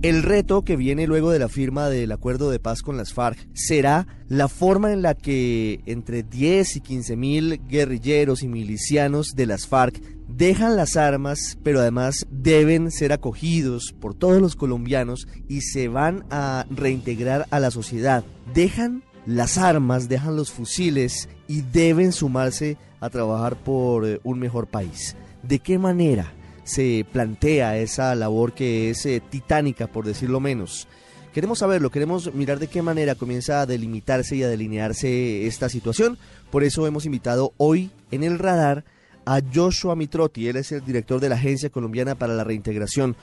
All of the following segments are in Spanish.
El reto que viene luego de la firma del acuerdo de paz con las FARC será la forma en la que entre 10 y 15 mil guerrilleros y milicianos de las FARC dejan las armas, pero además deben ser acogidos por todos los colombianos y se van a reintegrar a la sociedad. Dejan las armas, dejan los fusiles y deben sumarse a trabajar por eh, un mejor país. ¿De qué manera se plantea esa labor que es eh, titánica, por decirlo menos? Queremos saberlo, queremos mirar de qué manera comienza a delimitarse y a delinearse esta situación. Por eso hemos invitado hoy en el radar a Joshua Mitrotti. Él es el director de la Agencia Colombiana para la Reintegración.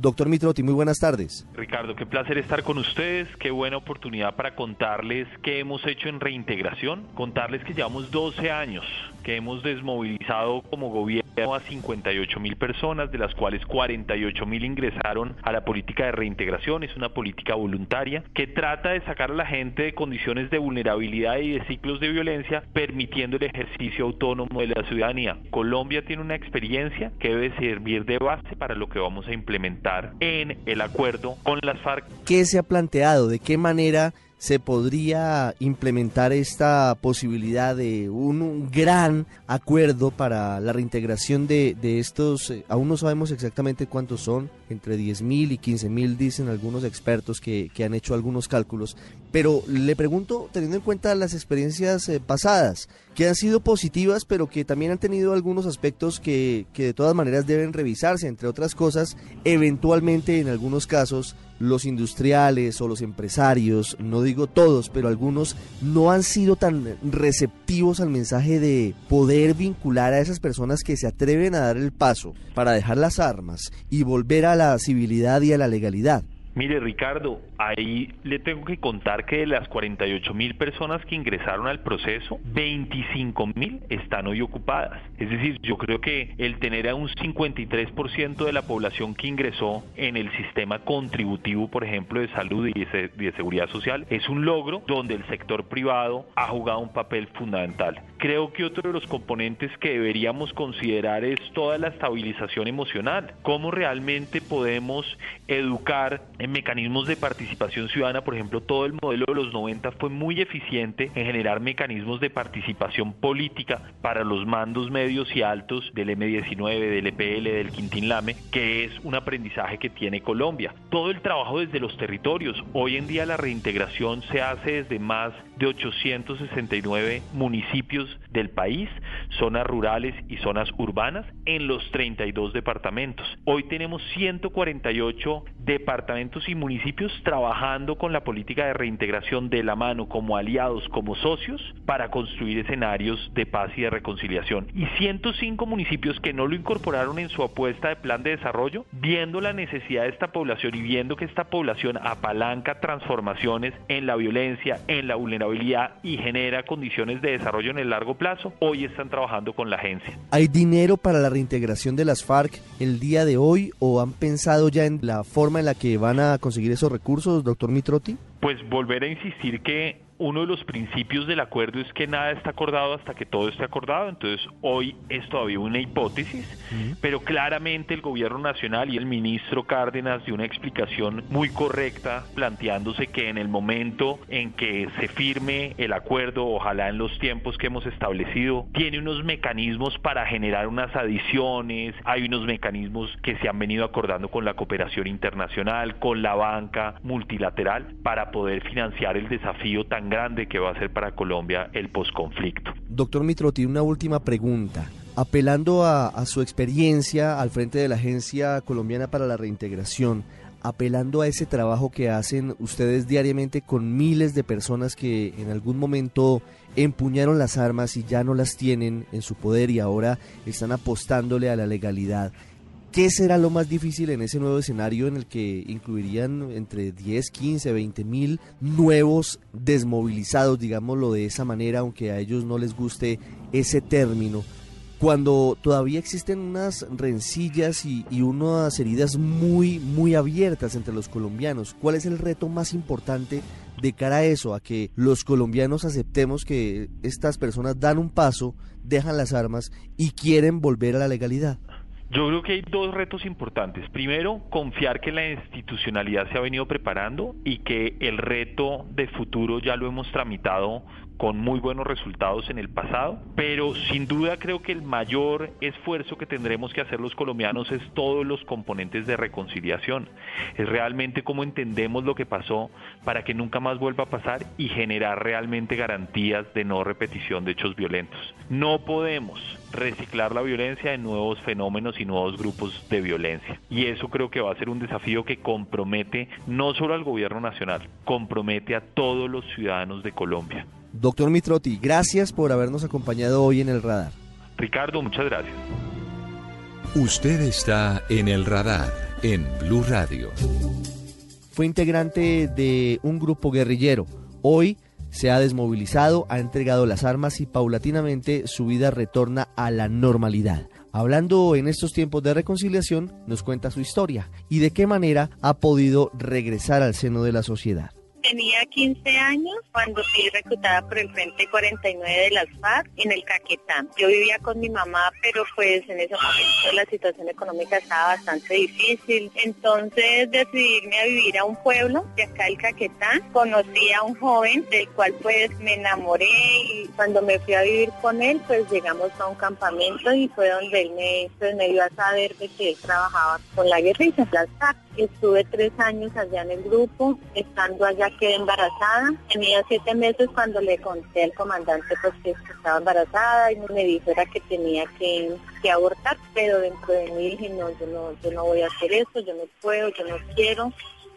Doctor Mitrotti, muy buenas tardes. Ricardo, qué placer estar con ustedes, qué buena oportunidad para contarles qué hemos hecho en reintegración, contarles que llevamos 12 años que hemos desmovilizado como gobierno a 58 mil personas, de las cuales 48 mil ingresaron a la política de reintegración. Es una política voluntaria que trata de sacar a la gente de condiciones de vulnerabilidad y de ciclos de violencia, permitiendo el ejercicio autónomo de la ciudadanía. Colombia tiene una experiencia que debe servir de base para lo que vamos a implementar en el acuerdo con las FARC. ¿Qué se ha planteado? ¿De qué manera se podría implementar esta posibilidad de un, gran acuerdo para la reintegración de, estos, eh, aún no sabemos exactamente cuántos son, entre 10.000 y 15.000 dicen algunos expertos que, han hecho algunos cálculos, pero le pregunto, teniendo en cuenta las experiencias eh, pasadas, que han sido positivas, pero que también han tenido algunos aspectos que, que de todas maneras deben revisarse, entre otras cosas, eventualmente en algunos casos, los industriales o los empresarios, no digo todos, pero algunos no han sido tan receptivos al mensaje de poder vincular a esas personas que se atreven a dar el paso para dejar las armas y volver a la civilidad y a la legalidad. Mire, Ricardo, ahí le tengo que contar que de las 48 mil personas que ingresaron al proceso, 25 mil están hoy ocupadas. Es decir, yo creo que el tener a un 53% de la población que ingresó en el sistema contributivo, por ejemplo, de salud y de seguridad social, es un logro donde el sector privado ha jugado un papel fundamental. Creo que otro de los componentes que deberíamos considerar es toda la estabilización emocional, cómo realmente podemos educar en mecanismos de participación ciudadana, por ejemplo, todo el modelo de los 90 fue muy eficiente en generar mecanismos de participación política para los mandos medios y altos del M19, del EPL, del Quintín Lame, que es un aprendizaje que tiene Colombia. Todo el trabajo desde los territorios. Hoy en día la reintegración se hace desde más de 869 municipios del país, zonas rurales y zonas urbanas, en los 32 departamentos. Hoy tenemos 148 departamentos y municipios trabajando con la política de reintegración de la mano como aliados, como socios, para construir escenarios de paz y de reconciliación. Y 105 municipios que no lo incorporaron en su apuesta de plan de desarrollo, viendo la necesidad de esta población y viendo que esta población apalanca transformaciones en la violencia, en la vulnerabilidad y genera condiciones de desarrollo en el largo plazo, hoy están trabajando con la agencia. ¿Hay dinero para la reintegración de las FARC el día de hoy o han pensado ya en la forma en la que van a conseguir esos recursos, doctor Mitrotti? Pues volver a insistir que uno de los principios del acuerdo es que nada está acordado hasta que todo esté acordado, entonces hoy es todavía una hipótesis, pero claramente el gobierno nacional y el ministro Cárdenas dio una explicación muy correcta planteándose que en el momento en que se firme el acuerdo, ojalá en los tiempos que hemos establecido, tiene unos mecanismos para generar unas adiciones, hay unos mecanismos que se han venido acordando con la cooperación internacional, con la banca multilateral, para poder financiar el desafío tan grande que va a ser para Colombia el posconflicto. Doctor Mitrotti, una última pregunta. Apelando a, su experiencia al frente de la Agencia Colombiana para la Reintegración, apelando a ese trabajo que hacen ustedes diariamente con miles de personas que en algún momento empuñaron las armas y ya no las tienen en su poder y ahora están apostándole a la legalidad. ¿Qué será lo más difícil en ese nuevo escenario en el que incluirían entre 10, 15, 20 mil nuevos desmovilizados, digámoslo de esa manera, aunque a ellos no les guste ese término? cuando todavía existen unas rencillas y, y, unas heridas muy, muy abiertas entre los colombianos. ¿Cuál es el reto más importante de cara a eso, a que los colombianos aceptemos que estas personas dan un paso, dejan las armas y quieren volver a la legalidad? Yo creo que hay dos retos importantes. Primero, confiar que la institucionalidad se ha venido preparando y que el reto de futuro ya lo hemos tramitado con muy buenos resultados en el pasado, pero sin duda creo que el mayor esfuerzo que tendremos que hacer los colombianos es todos los componentes de reconciliación. Es realmente cómo entendemos lo que pasó para que nunca más vuelva a pasar y generar realmente garantías de no repetición de hechos violentos. No podemos reciclar la violencia en nuevos fenómenos y nuevos grupos de violencia. Y eso creo que va a ser un desafío que compromete no solo al gobierno nacional, compromete a todos los ciudadanos de Colombia. Doctor Mitrotti, gracias por habernos acompañado hoy en el radar. Ricardo, muchas gracias. Usted está en el radar en Blue Radio. Fue integrante de un grupo guerrillero. Hoy se ha desmovilizado, ha entregado las armas y paulatinamente su vida retorna a la normalidad. Hablando en estos tiempos de reconciliación, nos cuenta su historia y de qué manera ha podido regresar al seno de la sociedad. Tenía 15 años cuando fui reclutada por el Frente 49 de las FARC en el Caquetá. Yo vivía con mi mamá, pero pues en ese momento la situación económica estaba bastante difícil. Entonces decidí irme a vivir a un pueblo de acá el Caquetá. Conocí a un joven del cual pues me enamoré y cuando me fui a vivir con él pues llegamos a un campamento y fue donde él me, pues, me dio a saber de que él trabajaba con la guerrilla, las FARC. Estuve tres años allá en el grupo, estando allá quedé embarazada. Tenía siete meses cuando le conté al comandante pues que estaba embarazada y me dijo era que tenía que, abortar, pero dentro de mí dije no, yo no, yo no voy a hacer eso, yo no puedo, yo no quiero.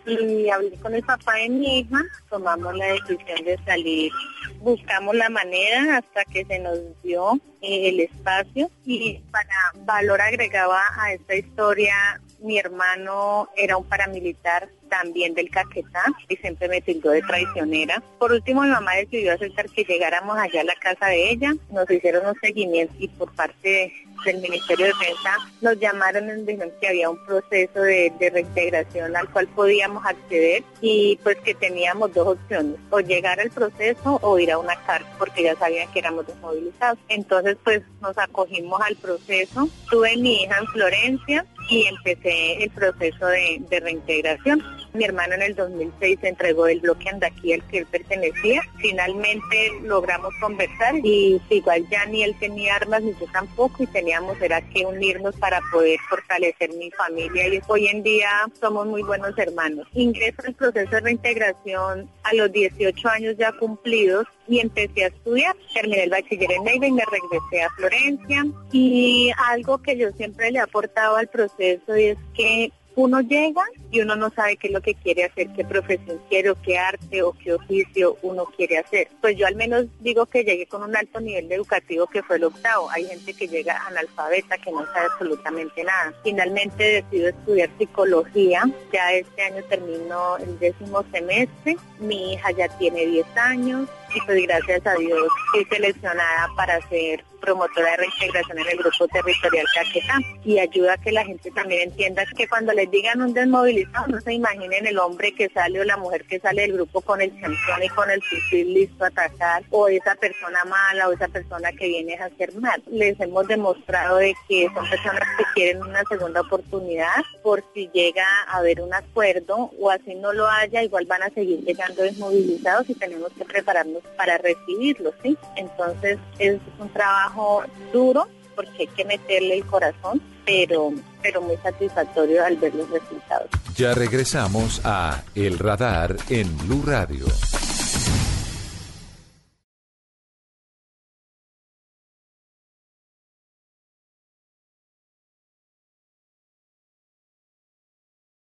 Y hablé con el papá de mi hija, tomamos la decisión de salir, buscamos la manera hasta que se nos dio eh, el espacio y para valor agregaba a esta historia mi hermano era un paramilitar también del Caquetá y siempre me tildó de traicionera. Por último, mi mamá decidió aceptar que llegáramos allá a la casa de ella. Nos hicieron un seguimiento y por parte del Ministerio de Defensa nos llamaron y dijeron que había un proceso de, reintegración al cual podíamos acceder y pues que teníamos dos opciones, o llegar al proceso o ir a una cárcel porque ya sabían que éramos desmovilizados. Entonces pues nos acogimos al proceso. Tuve mi hija en Florencia y empecé el proceso de, reintegración. Mi hermano en el 2006 se entregó el bloque Andaquí al que él pertenecía. Finalmente logramos conversar y igual ya ni él tenía armas ni yo tampoco y teníamos era que unirnos para poder fortalecer mi familia y hoy en día somos muy buenos hermanos. Ingreso al proceso de reintegración a los 18 años ya cumplidos y empecé a estudiar. Terminé el bachiller en Neiva y me regresé a Florencia y algo que yo siempre le he aportado al proceso es que uno llega y uno no sabe qué es lo que quiere hacer, qué profesión quiere o qué arte o qué oficio uno quiere hacer. Pues yo al menos digo que llegué con un alto nivel educativo que fue el octavo. Hay gente que llega analfabeta que no sabe absolutamente nada. Finalmente decido estudiar psicología. Ya este año termino el décimo semestre. Mi hija ya tiene 10 años y pues gracias a Dios fui seleccionada para ser promotora de reintegración en el grupo territorial Caquetá y ayuda a que la gente también entienda que cuando les digan un desmovilizado no se imaginen el hombre que sale o la mujer que sale del grupo con el champón y con el fusil listo a atacar o esa persona mala o esa persona que viene a hacer mal. Les hemos demostrado de que son personas que quieren una segunda oportunidad por si llega a haber un acuerdo o así no lo haya, igual van a seguir llegando desmovilizados y tenemos que prepararnos para recibirlos, ¿sí? Entonces es un duro porque hay que meterle el corazón, pero, pero muy satisfactorio al ver los resultados. Ya regresamos a El Radar en Blue Radio.